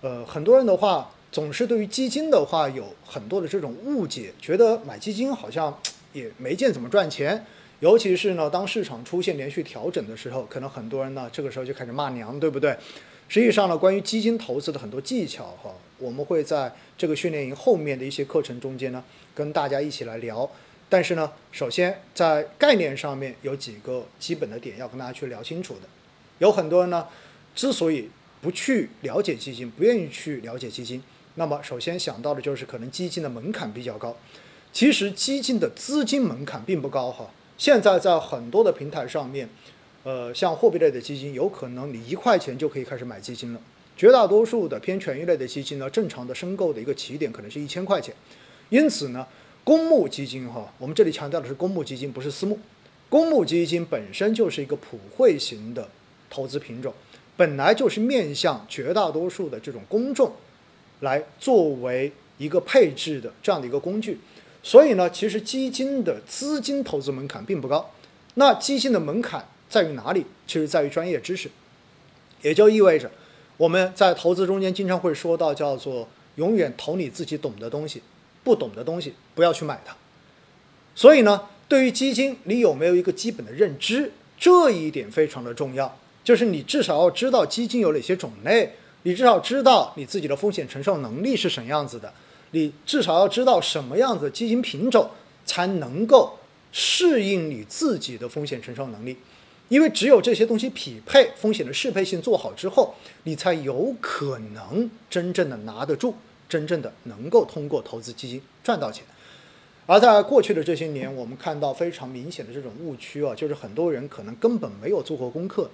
呃，很多人的话总是对于基金的话有很多的这种误解，觉得买基金好像也没见怎么赚钱。尤其是呢，当市场出现连续调整的时候，可能很多人呢这个时候就开始骂娘，对不对？实际上呢，关于基金投资的很多技巧哈，我们会在这个训练营后面的一些课程中间呢，跟大家一起来聊。但是呢，首先在概念上面有几个基本的点要跟大家去聊清楚的。有很多人呢，之所以不去了解基金，不愿意去了解基金，那么首先想到的就是可能基金的门槛比较高。其实基金的资金门槛并不高哈。现在在很多的平台上面，呃，像货币类的基金，有可能你一块钱就可以开始买基金了。绝大多数的偏权益类的基金呢，正常的申购的一个起点可能是一千块钱。因此呢，公募基金哈，我们这里强调的是公募基金，不是私募。公募基金本身就是一个普惠型的投资品种，本来就是面向绝大多数的这种公众来作为一个配置的这样的一个工具。所以呢，其实基金的资金投资门槛并不高。那基金的门槛在于哪里？其实在于专业知识，也就意味着我们在投资中间经常会说到叫做“永远投你自己懂的东西，不懂的东西不要去买它”。所以呢，对于基金，你有没有一个基本的认知？这一点非常的重要，就是你至少要知道基金有哪些种类，你至少知道你自己的风险承受能力是什么样子的。你至少要知道什么样子的基金品种才能够适应你自己的风险承受能力，因为只有这些东西匹配，风险的适配性做好之后，你才有可能真正的拿得住，真正的能够通过投资基金赚到钱。而在过去的这些年，我们看到非常明显的这种误区啊，就是很多人可能根本没有做过功课，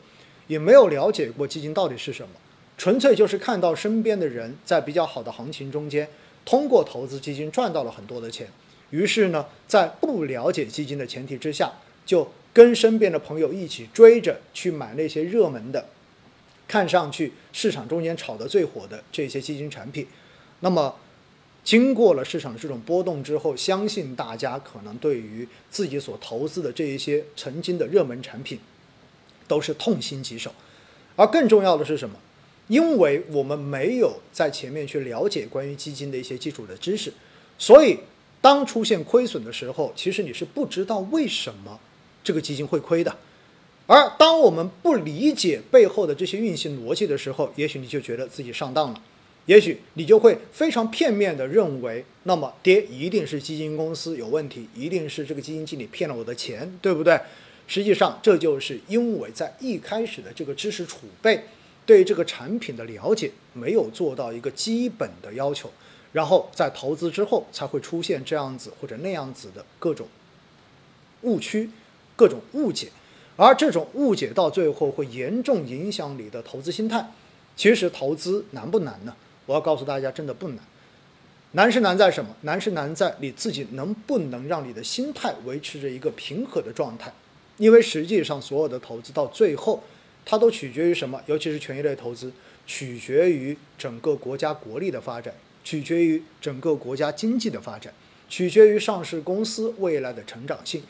也没有了解过基金到底是什么，纯粹就是看到身边的人在比较好的行情中间。通过投资基金赚到了很多的钱，于是呢，在不了解基金的前提之下，就跟身边的朋友一起追着去买那些热门的，看上去市场中间炒得最火的这些基金产品。那么，经过了市场的这种波动之后，相信大家可能对于自己所投资的这一些曾经的热门产品，都是痛心疾首。而更重要的是什么？因为我们没有在前面去了解关于基金的一些基础的知识，所以当出现亏损的时候，其实你是不知道为什么这个基金会亏的。而当我们不理解背后的这些运行逻辑的时候，也许你就觉得自己上当了，也许你就会非常片面的认为，那么跌一定是基金公司有问题，一定是这个基金经理骗了我的钱，对不对？实际上，这就是因为在一开始的这个知识储备。对这个产品的了解没有做到一个基本的要求，然后在投资之后才会出现这样子或者那样子的各种误区、各种误解，而这种误解到最后会严重影响你的投资心态。其实投资难不难呢？我要告诉大家，真的不难。难是难在什么？难是难在你自己能不能让你的心态维持着一个平和的状态。因为实际上所有的投资到最后。它都取决于什么？尤其是权益类投资，取决于整个国家国力的发展，取决于整个国家经济的发展，取决于上市公司未来的成长性。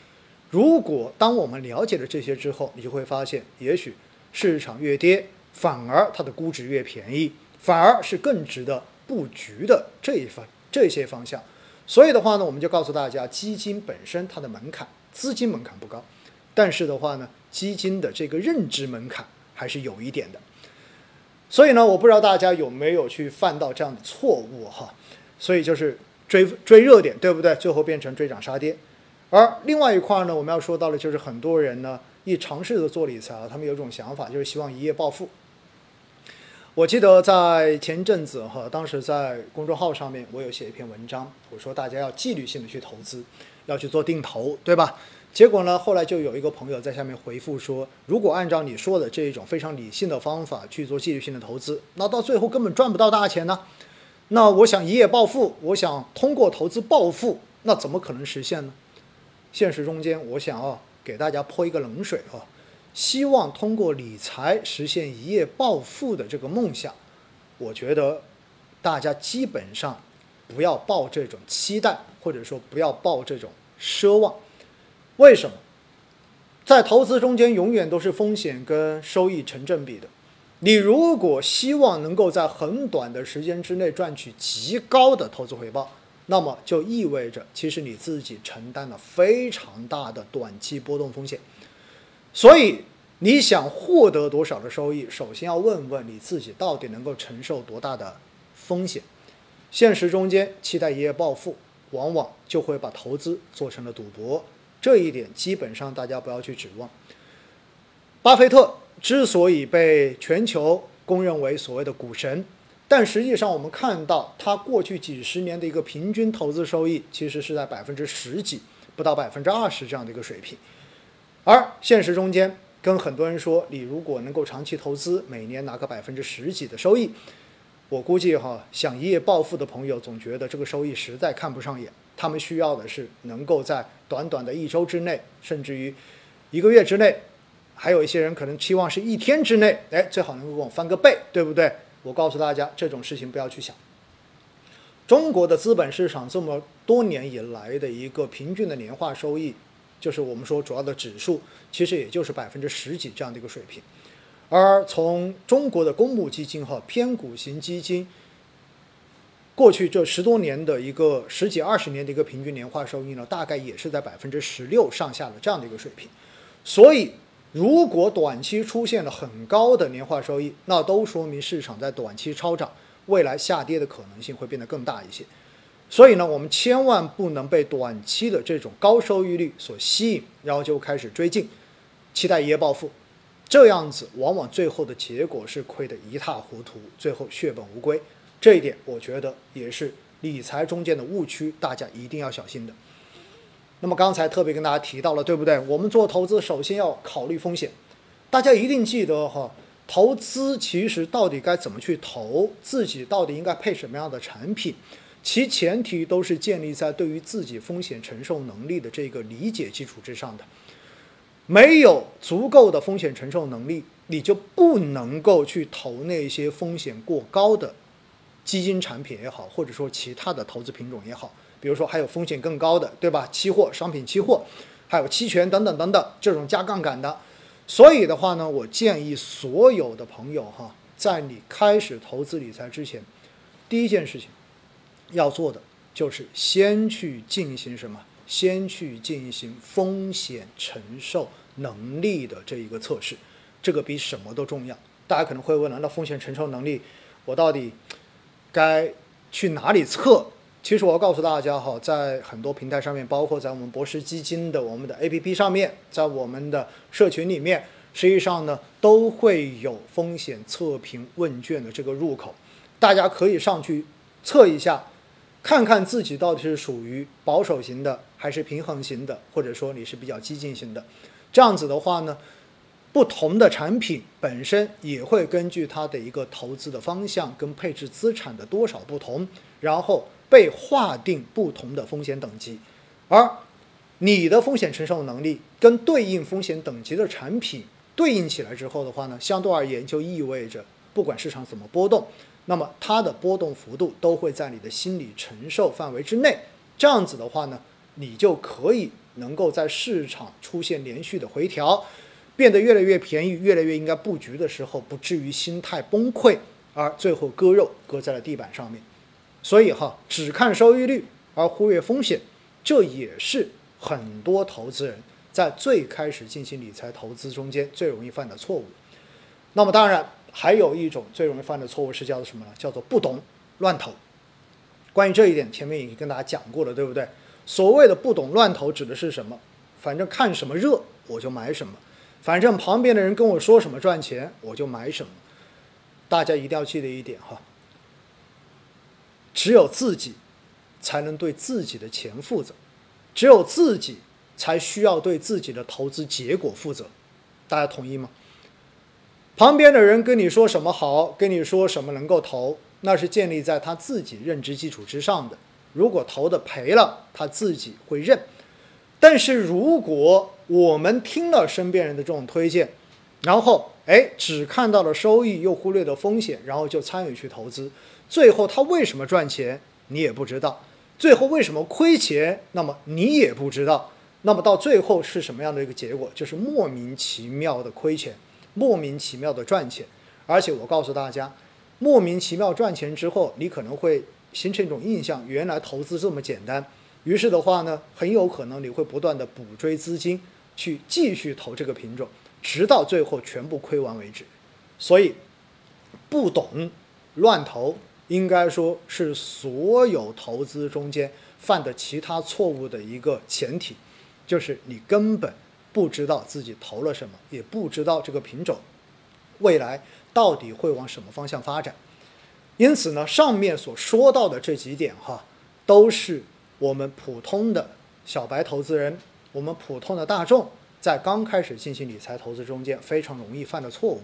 如果当我们了解了这些之后，你就会发现，也许市场越跌，反而它的估值越便宜，反而是更值得布局的这一方这些方向。所以的话呢，我们就告诉大家，基金本身它的门槛，资金门槛不高，但是的话呢。基金的这个认知门槛还是有一点的，所以呢，我不知道大家有没有去犯到这样的错误哈，所以就是追追热点，对不对？最后变成追涨杀跌。而另外一块呢，我们要说到的，就是很多人呢一尝试着做理财啊，他们有一种想法，就是希望一夜暴富。我记得在前阵子哈，当时在公众号上面我有写一篇文章，我说大家要纪律性的去投资，要去做定投，对吧？结果呢？后来就有一个朋友在下面回复说：“如果按照你说的这一种非常理性的方法去做纪律性的投资，那到最后根本赚不到大钱呢。那我想一夜暴富，我想通过投资暴富，那怎么可能实现呢？现实中间，我想啊，给大家泼一个冷水啊，希望通过理财实现一夜暴富的这个梦想，我觉得大家基本上不要抱这种期待，或者说不要抱这种奢望。”为什么？在投资中间，永远都是风险跟收益成正比的。你如果希望能够在很短的时间之内赚取极高的投资回报，那么就意味着其实你自己承担了非常大的短期波动风险。所以你想获得多少的收益，首先要问问你自己到底能够承受多大的风险。现实中间期待一夜暴富，往往就会把投资做成了赌博，这一点基本上大家不要去指望。巴菲特之所以被全球公认为所谓的股神，但实际上我们看到他过去几十年的一个平均投资收益，其实是在百分之十几，不到百分之二十这样的一个水平。而现实中间，跟很多人说，你如果能够长期投资，每年拿个百分之十几的收益，我估计哈，想一夜暴富的朋友总觉得这个收益实在看不上眼。他们需要的是能够在短短的一周之内，甚至于一个月之内。还有一些人可能期望是一天之内，哎，最好能够给我翻个倍，对不对？我告诉大家，这种事情不要去想。中国的资本市场这么多年以来的一个平均的年化收益，就是我们说主要的指数，其实也就是百分之十几这样的一个水平。而从中国的公募基金和偏股型基金，过去这十多年的一个十几二十年的一个平均年化收益呢，大概也是在百分之十六上下的这样的一个水平。所以。如果短期出现了很高的年化收益，那都说明市场在短期超涨，未来下跌的可能性会变得更大一些。所以呢，我们千万不能被短期的这种高收益率所吸引，然后就开始追进，期待一夜暴富，这样子往往最后的结果是亏得一塌糊涂，最后血本无归。这一点我觉得也是理财中间的误区，大家一定要小心的。那么刚才特别跟大家提到了，对不对？我们做投资首先要考虑风险，大家一定记得哈。投资其实到底该怎么去投，自己到底应该配什么样的产品，其前提都是建立在对于自己风险承受能力的这个理解基础之上的。没有足够的风险承受能力，你就不能够去投那些风险过高的基金产品也好，或者说其他的投资品种也好。比如说还有风险更高的，对吧？期货、商品期货，还有期权等等等等，这种加杠杆的。所以的话呢，我建议所有的朋友哈，在你开始投资理财之前，第一件事情要做的就是先去进行什么？先去进行风险承受能力的这一个测试，这个比什么都重要。大家可能会问了，那风险承受能力我到底该去哪里测？其实我要告诉大家哈，在很多平台上面，包括在我们博时基金的我们的 APP 上面，在我们的社群里面，实际上呢都会有风险测评问卷的这个入口，大家可以上去测一下，看看自己到底是属于保守型的，还是平衡型的，或者说你是比较激进型的。这样子的话呢，不同的产品本身也会根据它的一个投资的方向跟配置资产的多少不同，然后。被划定不同的风险等级，而你的风险承受能力跟对应风险等级的产品对应起来之后的话呢，相对而言就意味着，不管市场怎么波动，那么它的波动幅度都会在你的心理承受范围之内。这样子的话呢，你就可以能够在市场出现连续的回调，变得越来越便宜，越来越应该布局的时候，不至于心态崩溃，而最后割肉割在了地板上面。所以哈，只看收益率而忽略风险，这也是很多投资人在最开始进行理财投资中间最容易犯的错误。那么当然，还有一种最容易犯的错误是叫做什么呢？叫做不懂乱投。关于这一点，前面已经跟大家讲过了，对不对？所谓的不懂乱投指的是什么？反正看什么热我就买什么，反正旁边的人跟我说什么赚钱我就买什么。大家一定要记得一点哈。只有自己才能对自己的钱负责，只有自己才需要对自己的投资结果负责，大家同意吗？旁边的人跟你说什么好，跟你说什么能够投，那是建立在他自己认知基础之上的。如果投的赔了，他自己会认；但是如果我们听了身边人的这种推荐，然后哎只看到了收益，又忽略了风险，然后就参与去投资。最后他为什么赚钱，你也不知道；最后为什么亏钱，那么你也不知道。那么到最后是什么样的一个结果？就是莫名其妙的亏钱，莫名其妙的赚钱，而且我告诉大家，莫名其妙赚钱之后，你可能会形成一种印象，原来投资这么简单。于是的话呢，很有可能你会不断的补追资金，去继续投这个品种，直到最后全部亏完为止。所以，不懂乱投，应该说是所有投资中间犯的其他错误的一个前提，就是你根本不知道自己投了什么，也不知道这个品种未来到底会往什么方向发展。因此呢，上面所说到的这几点哈，都是。我们普通的小白投资人，我们普通的大众，在刚开始进行理财投资中间非常容易犯的错误，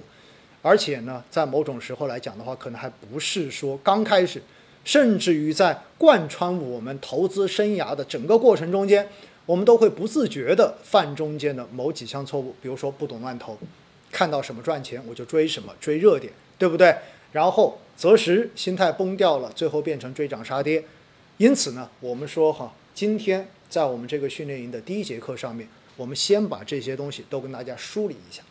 而且呢，在某种时候来讲的话，可能还不是说刚开始，甚至于在贯穿我们投资生涯的整个过程中间，我们都会不自觉的犯中间的某几项错误，比如说不懂乱投，看到什么赚钱我就追什么，追热点，对不对？然后择时心态崩掉了，最后变成追涨杀跌。因此呢，我们说哈，今天在我们这个训练营的第一节课上面，我们先把这些东西都跟大家梳理一下。